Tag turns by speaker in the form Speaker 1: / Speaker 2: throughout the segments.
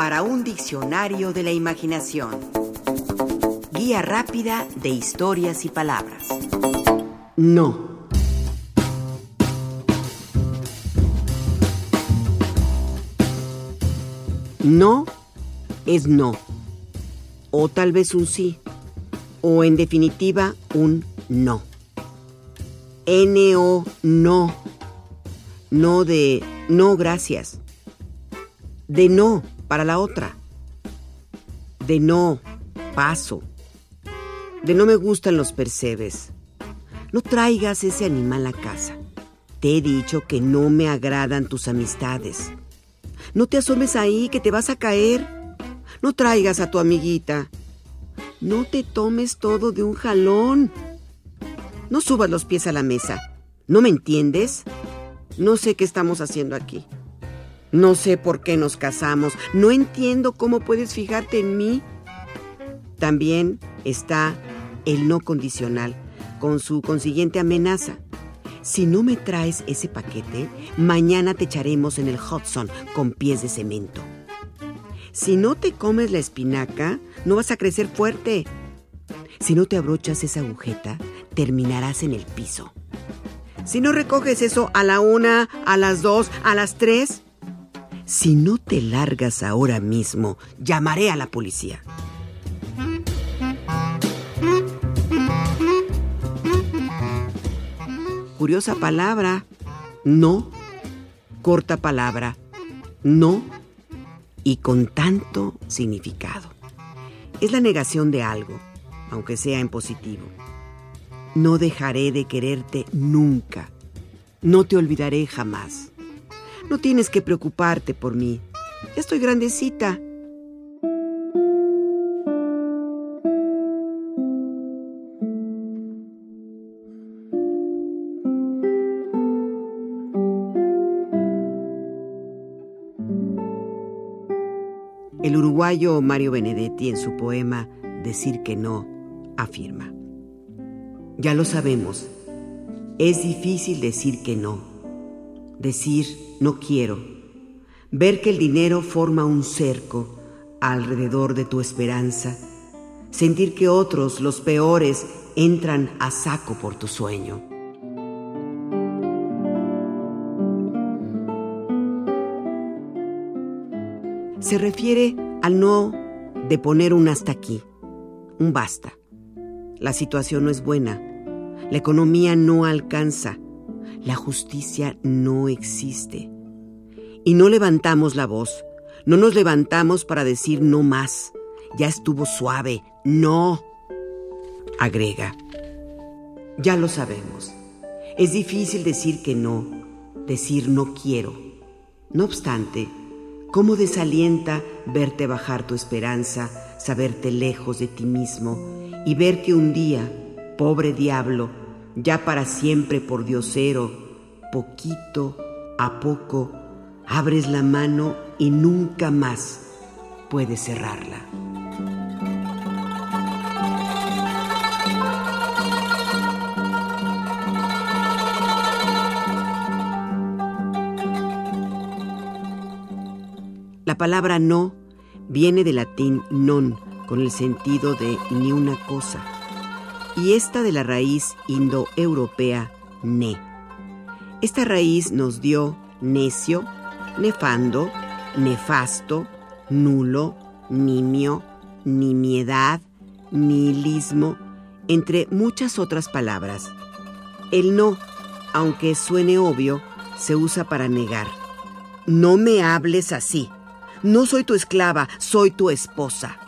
Speaker 1: para un diccionario de la imaginación. Guía rápida de historias y palabras.
Speaker 2: No. No es no. O tal vez un sí. O en definitiva un no. N-O, no. De no, gracias. De no para la otra. De no, paso. De no me gustan los percebes. No traigas ese animal a casa. Te he dicho que no me agradan tus amistades. No te asomes ahí, que te vas a caer. No traigas a tu amiguita. No te tomes todo de un jalón. No subas los pies a la mesa. ¿No me entiendes? No sé qué estamos haciendo aquí. No sé por qué nos casamos. No entiendo cómo puedes fijarte en mí. También está el no condicional, con su consiguiente amenaza. Si no me traes ese paquete, mañana te echaremos en el Hudson con pies de cemento. Si no te comes la espinaca, no vas a crecer fuerte. Si no te abrochas esa agujeta, terminarás en el piso. Si no recoges eso a la una, a las dos, a las tres, si no te largas ahora mismo, llamaré a la policía. Curiosa palabra, no. Corta palabra, no. Y con tanto significado. Es la negación de algo, aunque sea en positivo. No dejaré de quererte nunca. No te olvidaré jamás. No tienes que preocuparte por mí. Ya estoy grandecita. El uruguayo Mario Benedetti en su poema Decir que no afirma. Ya lo sabemos, es difícil decir que no, decir no quiero, ver que el dinero forma un cerco alrededor de tu esperanza, sentir que otros, los peores, entran a saco por tu sueño. Se refiere al no de poner un hasta aquí, un basta. La situación no es buena, la economía no alcanza. La justicia no existe. Y no levantamos la voz. No nos levantamos para decir no más. Ya estuvo suave. No. Agrega. Ya lo sabemos. Es difícil decir que no, decir no quiero. No obstante, ¿cómo desalienta verte bajar tu esperanza, saberte lejos de ti mismo y ver que un día, pobre diablo, ya para siempre por diosero, poquito a poco, abres la mano y nunca más puedes cerrarla. La palabra no viene del latín non, con el sentido de ni una cosa y esta de la raíz indoeuropea ne. Esta raíz nos dio necio, nefando, nefasto, nulo, nimio, nimiedad, nihilismo, entre muchas otras palabras. El no, aunque suene obvio, se usa para negar. No me hables así. No soy tu esclava, soy tu esposa.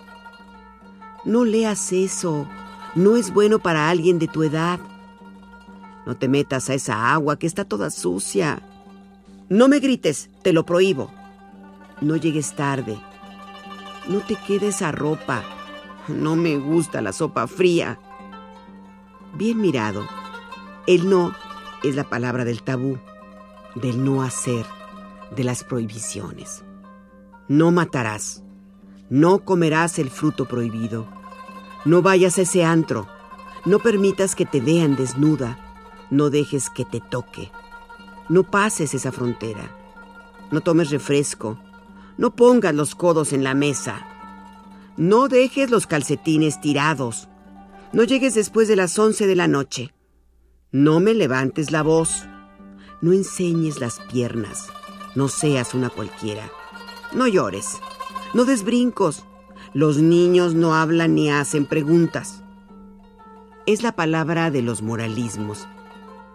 Speaker 2: No leas eso no es bueno para alguien de tu edad. No te metas a esa agua que está toda sucia. No me grites, te lo prohíbo. No llegues tarde. No te quedes a ropa. No me gusta la sopa fría. Bien mirado, el no es la palabra del tabú, del no hacer, de las prohibiciones. No matarás. No comerás el fruto prohibido no vayas a ese antro. No permitas que te vean desnuda. No dejes que te toque. No pases esa frontera. No tomes refresco. No pongas los codos en la mesa. No dejes los calcetines tirados. No llegues después de las once de la noche. No me levantes la voz. No enseñes las piernas. No seas una cualquiera. No llores. No des brincos. Los niños no hablan ni hacen preguntas. Es la palabra de los moralismos,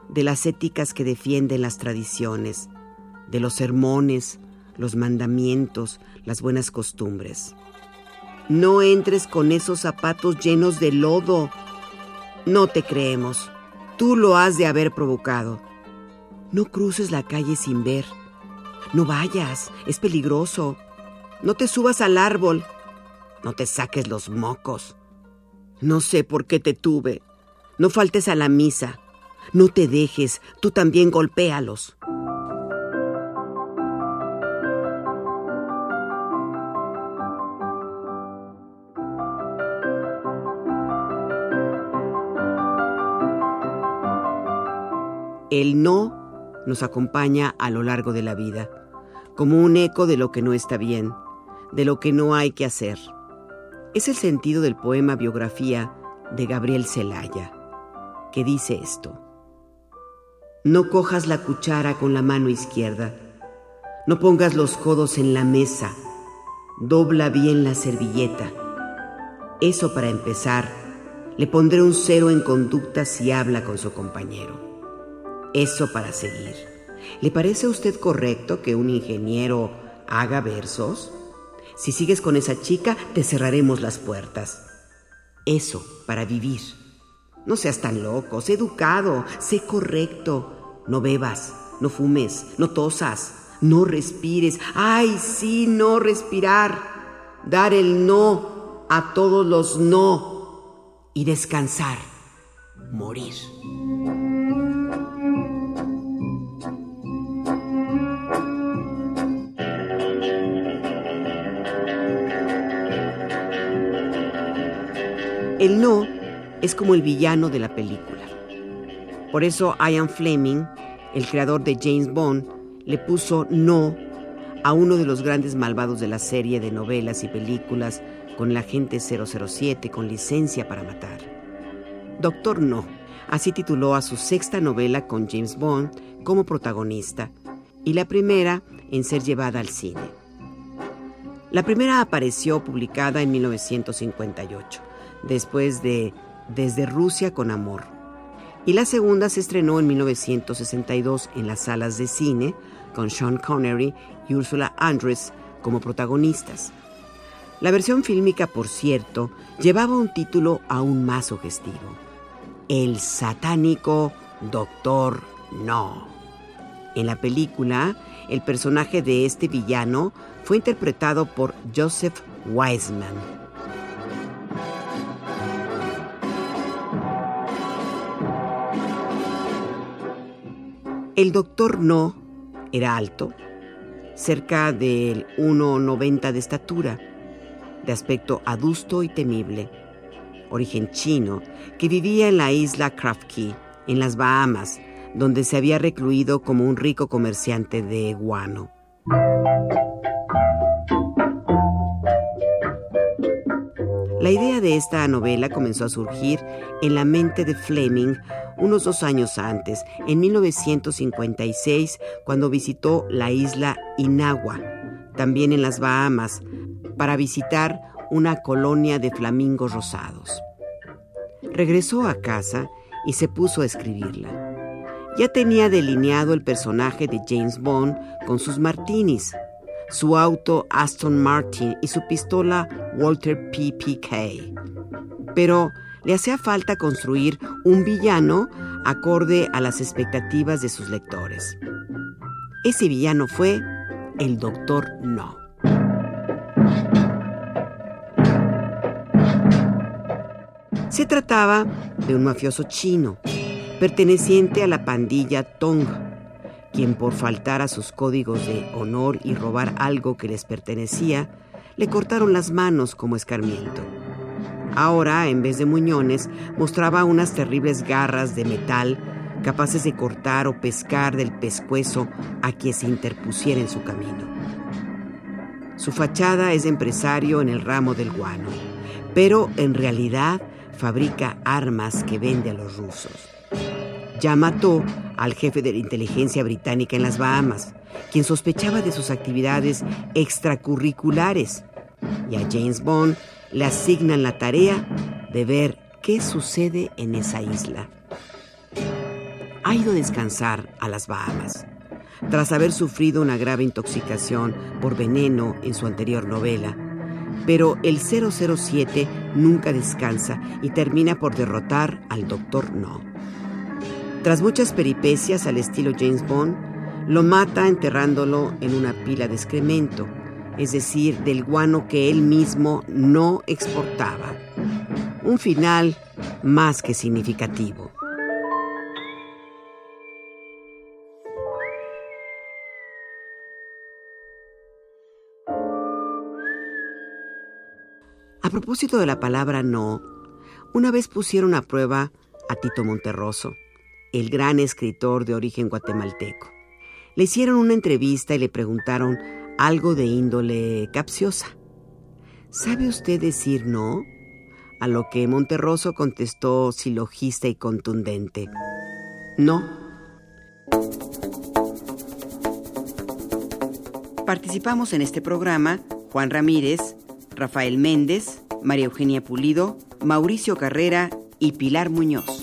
Speaker 2: de las éticas que defienden las tradiciones, de los sermones, los mandamientos, las buenas costumbres. No entres con esos zapatos llenos de lodo. No te creemos. Tú lo has de haber provocado. No cruces la calle sin ver. No vayas, es peligroso. No te subas al árbol. No te saques los mocos. No sé por qué te tuve. No faltes a la misa. No te dejes, tú también golpéalos. El no nos acompaña a lo largo de la vida, como un eco de lo que no está bien, de lo que no hay que hacer. Es el sentido del poema Biografía de Gabriel Celaya, que dice esto. No cojas la cuchara con la mano izquierda, no pongas los codos en la mesa, dobla bien la servilleta. Eso para empezar, le pondré un cero en conducta si habla con su compañero. Eso para seguir. ¿Le parece a usted correcto que un ingeniero haga versos? Si sigues con esa chica, te cerraremos las puertas. Eso para vivir. No seas tan loco, sé educado, sé correcto. No bebas, no fumes, no tosas, no respires. Ay, sí, no respirar. Dar el no a todos los no y descansar, morir. El no es como el villano de la película. Por eso Ian Fleming, el creador de James Bond, le puso no a uno de los grandes malvados de la serie de novelas y películas con el agente 007 con licencia para matar. Doctor No, así tituló a su sexta novela con James Bond como protagonista y la primera en ser llevada al cine. La primera apareció publicada en 1958 después de Desde Rusia con Amor. Y la segunda se estrenó en 1962 en las salas de cine con Sean Connery y Ursula Andress como protagonistas. La versión fílmica, por cierto, llevaba un título aún más sugestivo. El satánico Doctor No. En la película, el personaje de este villano fue interpretado por Joseph Wiseman. El doctor No era alto, cerca del 1,90 de estatura, de aspecto adusto y temible, origen chino, que vivía en la isla Key, en las Bahamas, donde se había recluido como un rico comerciante de guano. La idea de esta novela comenzó a surgir en la mente de Fleming unos dos años antes, en 1956, cuando visitó la isla Inagua, también en las Bahamas, para visitar una colonia de flamingos rosados. Regresó a casa y se puso a escribirla. Ya tenía delineado el personaje de James Bond con sus martinis, su auto Aston Martin y su pistola Walter PPK. Pero le hacía falta construir un villano acorde a las expectativas de sus lectores. Ese villano fue el Doctor No. Se trataba de un mafioso chino, perteneciente a la pandilla Tong, quien por faltar a sus códigos de honor y robar algo que les pertenecía, le cortaron las manos como escarmiento. Ahora, en vez de muñones, mostraba unas terribles garras de metal capaces de cortar o pescar del pescuezo a quien se interpusiera en su camino. Su fachada es empresario en el ramo del guano, pero en realidad fabrica armas que vende a los rusos. Ya mató al jefe de la inteligencia británica en las Bahamas, quien sospechaba de sus actividades extracurriculares, y a James Bond le asignan la tarea de ver qué sucede en esa isla. Ha ido a descansar a las Bahamas, tras haber sufrido una grave intoxicación por veneno en su anterior novela. Pero el 007 nunca descansa y termina por derrotar al Doctor No. Tras muchas peripecias al estilo James Bond, lo mata enterrándolo en una pila de excremento, es decir, del guano que él mismo no exportaba. Un final más que significativo. A propósito de la palabra no, una vez pusieron a prueba a Tito Monterroso, el gran escritor de origen guatemalteco. Le hicieron una entrevista y le preguntaron algo de índole capciosa. ¿Sabe usted decir no? A lo que Monterroso contestó silogista y contundente. No. Participamos en este programa Juan Ramírez, Rafael Méndez, María Eugenia Pulido, Mauricio Carrera y Pilar Muñoz.